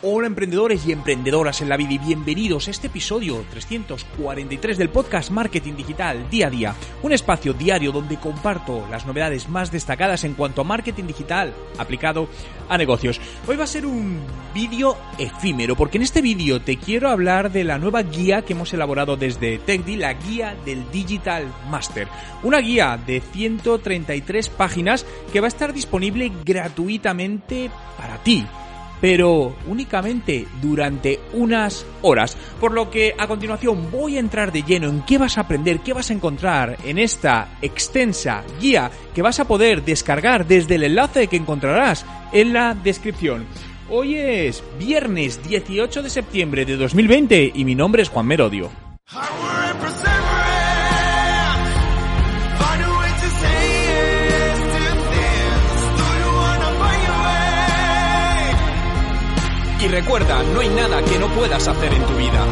Hola emprendedores y emprendedoras en la vida y bienvenidos a este episodio 343 del podcast Marketing Digital Día a Día, un espacio diario donde comparto las novedades más destacadas en cuanto a marketing digital aplicado a negocios. Hoy va a ser un vídeo efímero porque en este vídeo te quiero hablar de la nueva guía que hemos elaborado desde TechDi, la guía del Digital Master, una guía de 133 páginas que va a estar disponible gratuitamente para ti pero únicamente durante unas horas. Por lo que a continuación voy a entrar de lleno en qué vas a aprender, qué vas a encontrar en esta extensa guía que vas a poder descargar desde el enlace que encontrarás en la descripción. Hoy es viernes 18 de septiembre de 2020 y mi nombre es Juan Merodio. Recuerda, no hay nada que no puedas hacer en tu vida.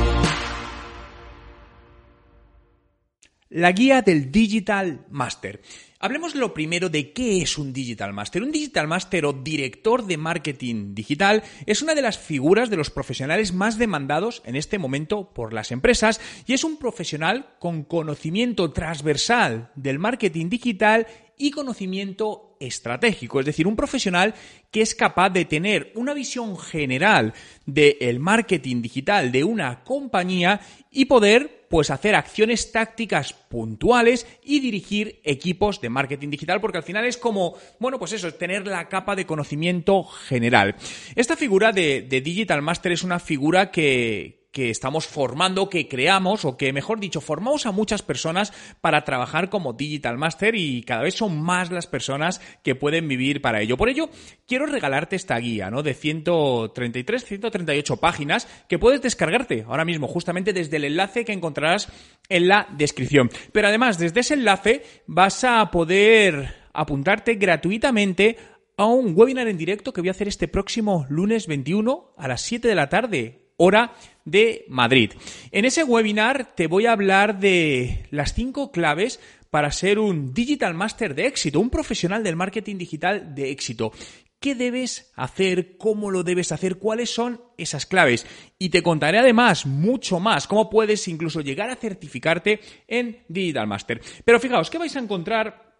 La guía del Digital Master. Hablemos lo primero de qué es un Digital Master. Un Digital Master o director de marketing digital es una de las figuras de los profesionales más demandados en este momento por las empresas y es un profesional con conocimiento transversal del marketing digital y conocimiento estratégico, es decir, un profesional que es capaz de tener una visión general del marketing digital de una compañía y poder pues hacer acciones tácticas puntuales y dirigir equipos de marketing digital porque al final es como, bueno, pues eso, es tener la capa de conocimiento general. Esta figura de Digital Master es una figura que, que estamos formando, que creamos o que, mejor dicho, formamos a muchas personas para trabajar como Digital Master y cada vez son más las personas que pueden vivir para ello. Por ello, quiero regalarte esta guía, ¿no? De 133, 138 páginas que puedes descargarte ahora mismo, justamente desde el enlace que encontrarás en la descripción. Pero además, desde ese enlace vas a poder apuntarte gratuitamente a un webinar en directo que voy a hacer este próximo lunes 21 a las 7 de la tarde hora de Madrid. En ese webinar te voy a hablar de las cinco claves para ser un Digital Master de éxito, un profesional del marketing digital de éxito. ¿Qué debes hacer? ¿Cómo lo debes hacer? ¿Cuáles son esas claves? Y te contaré además mucho más, cómo puedes incluso llegar a certificarte en Digital Master. Pero fijaos, ¿qué vais a encontrar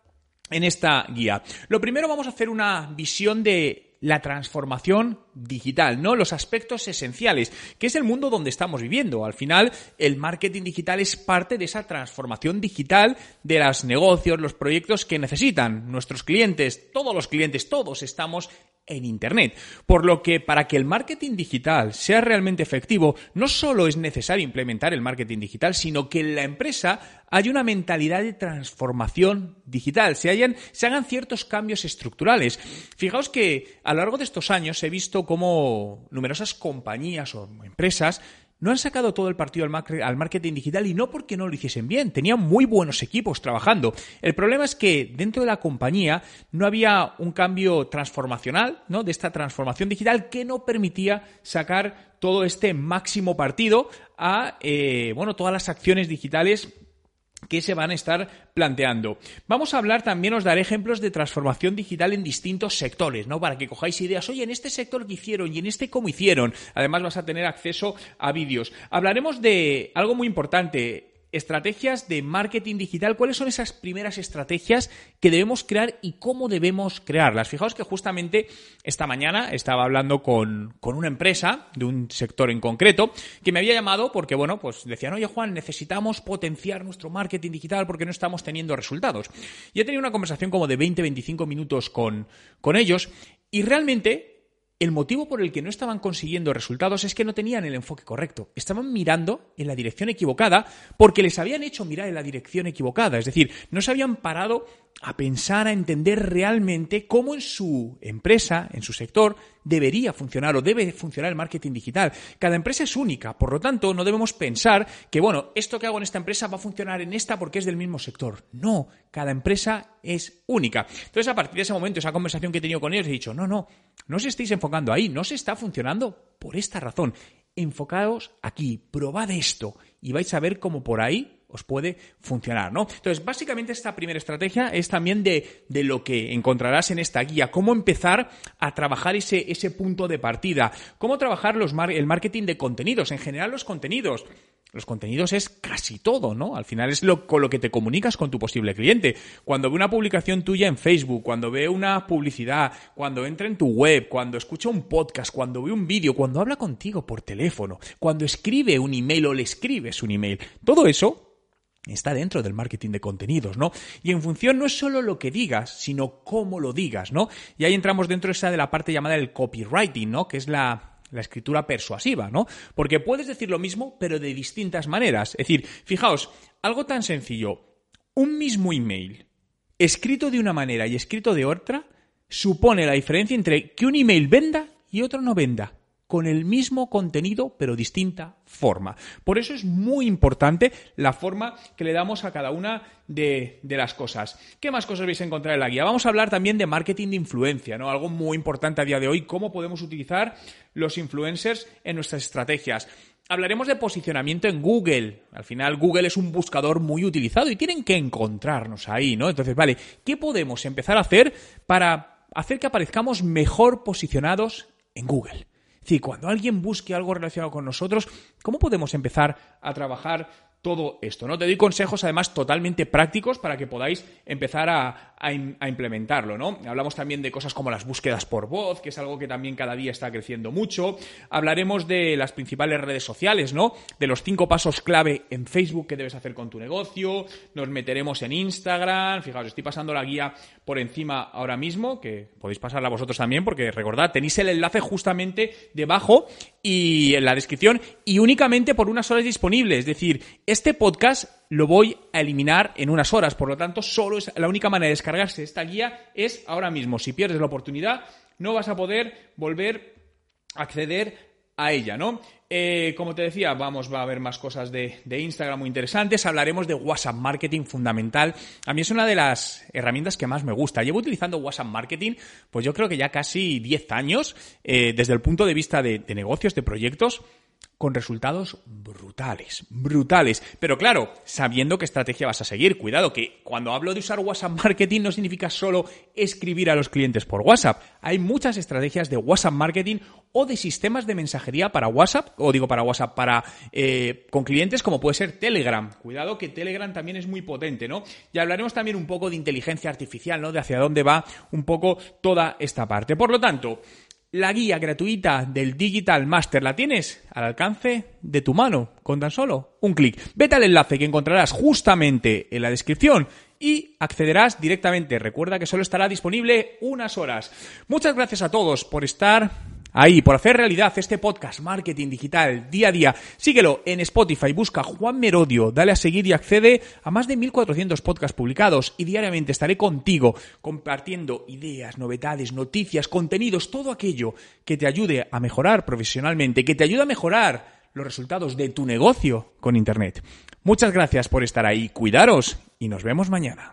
en esta guía? Lo primero vamos a hacer una visión de la transformación digital, ¿no? Los aspectos esenciales, que es el mundo donde estamos viviendo. Al final, el marketing digital es parte de esa transformación digital de los negocios, los proyectos que necesitan nuestros clientes, todos los clientes, todos estamos en Internet. Por lo que para que el marketing digital sea realmente efectivo, no solo es necesario implementar el marketing digital, sino que en la empresa hay una mentalidad de transformación digital, se, hayan, se hagan ciertos cambios estructurales. Fijaos que lo largo de estos años he visto cómo numerosas compañías o empresas no han sacado todo el partido al marketing digital y no porque no lo hiciesen bien, tenían muy buenos equipos trabajando. El problema es que dentro de la compañía no había un cambio transformacional, ¿no? De esta transformación digital que no permitía sacar todo este máximo partido a, eh, bueno, todas las acciones digitales que se van a estar planteando. Vamos a hablar también, os daré ejemplos de transformación digital en distintos sectores, ¿no? Para que cojáis ideas, oye, en este sector que hicieron y en este cómo hicieron. Además vas a tener acceso a vídeos. Hablaremos de algo muy importante, estrategias de marketing digital. ¿Cuáles son esas primeras estrategias que debemos crear y cómo debemos crearlas? Fijaos que justamente esta mañana estaba hablando con, una empresa de un sector en concreto que me había llamado porque, bueno, pues decían, oye Juan, necesitamos potenciar nuestro marketing digital porque no estamos teniendo resultados. Y he tenido una conversación como de 20-25 minutos con, con ellos y realmente el motivo por el que no estaban consiguiendo resultados es que no tenían el enfoque correcto. Estaban mirando en la dirección equivocada porque les habían hecho mirar en la dirección equivocada. Es decir, no se habían parado a pensar, a entender realmente cómo en su empresa, en su sector, debería funcionar o debe funcionar el marketing digital. Cada empresa es única, por lo tanto, no debemos pensar que, bueno, esto que hago en esta empresa va a funcionar en esta porque es del mismo sector. No, cada empresa es única. Entonces, a partir de ese momento, esa conversación que he tenido con ellos, he dicho, no, no, no os estéis enfocando ahí, no se está funcionando por esta razón. Enfocaos aquí, probad esto y vais a ver cómo por ahí os puede funcionar, ¿no? Entonces, básicamente esta primera estrategia es también de, de lo que encontrarás en esta guía, cómo empezar a trabajar ese, ese punto de partida, cómo trabajar el marketing de contenidos, en general los contenidos. Los contenidos es casi todo, ¿no? Al final es lo, con lo que te comunicas con tu posible cliente. Cuando ve una publicación tuya en Facebook, cuando ve una publicidad, cuando entra en tu web, cuando escucha un podcast, cuando ve un vídeo, cuando habla contigo por teléfono, cuando escribe un email o le escribes un email. Todo eso está dentro del marketing de contenidos, ¿no? Y en función no es solo lo que digas, sino cómo lo digas, ¿no? Y ahí entramos dentro esa de la parte llamada el copywriting, ¿no? Que es la, la escritura persuasiva, ¿no? Porque puedes decir lo mismo, pero de distintas maneras. Es decir, fijaos, algo tan sencillo, un mismo email, escrito de una manera y escrito de otra, supone la diferencia entre que un email venda y otro no venda con el mismo contenido pero distinta forma. Por eso es muy importante la forma que le damos a cada una de, las cosas. ¿Qué más cosas vais a encontrar en la guía? Vamos a hablar también de marketing de influencia, ¿no? Algo muy importante a día de hoy, cómo podemos utilizar los influencers en nuestras estrategias. Hablaremos de posicionamiento en Google. Al final Google es un buscador muy utilizado y tienen que encontrarnos ahí, ¿no? Entonces, vale, ¿qué podemos empezar a hacer para hacer que aparezcamos mejor posicionados en Google? Decir, cuando alguien busque algo relacionado con nosotros, ¿cómo podemos empezar a trabajar todo esto. ¿no? Te doy consejos además totalmente prácticos para que podáis empezar a, implementarlo. ¿no? Hablamos también de cosas como las búsquedas por voz, que es algo que también cada día está creciendo mucho. Hablaremos de las principales redes sociales, ¿no? de los cinco pasos clave en Facebook que debes hacer con tu negocio. Nos meteremos en Instagram. Fijaos, estoy pasando la guía por encima ahora mismo, que podéis pasarla vosotros también, porque recordad, tenéis el enlace justamente debajo y en la descripción y únicamente por unas horas disponibles. Es decir, este podcast lo voy a eliminar en unas horas, por lo tanto, solo es la única manera de descargarse esta guía es ahora mismo. Si pierdes la oportunidad, no vas a poder volver a acceder a ella, ¿no? Eh, como te decía, vamos, va a haber más cosas de, Instagram muy interesantes. Hablaremos de WhatsApp Marketing fundamental. A mí es una de las herramientas que más me gusta. Llevo utilizando WhatsApp Marketing, pues yo creo que ya casi 10 años, eh, desde el punto de vista de negocios, de proyectos con resultados brutales, brutales. Pero claro, sabiendo qué estrategia vas a seguir. Cuidado, que cuando hablo de usar WhatsApp Marketing no significa solo escribir a los clientes por WhatsApp. Hay muchas estrategias de WhatsApp Marketing o de sistemas de mensajería para WhatsApp, o digo para WhatsApp, para eh, con clientes como puede ser Telegram. Cuidado que Telegram también es muy potente, ¿no? Y hablaremos también un poco de inteligencia artificial, ¿no? De hacia dónde va un poco toda esta parte. Por lo tanto, la guía gratuita del Digital Master la tienes al alcance de tu mano, con tan solo un clic. Vete al enlace que encontrarás justamente en la descripción y accederás directamente. Recuerda que solo estará disponible unas horas. Muchas gracias a todos por estar ahí, por hacer realidad este podcast Marketing Digital día a día. Síguelo en Spotify, busca Juan Merodio, dale a seguir y accede a más de 1400 podcasts publicados y diariamente estaré contigo compartiendo ideas, novedades, noticias, contenidos, todo aquello que te ayude a mejorar profesionalmente, que te ayude a mejorar los resultados de tu negocio con Internet. Muchas gracias por estar ahí, cuidaros y nos vemos mañana.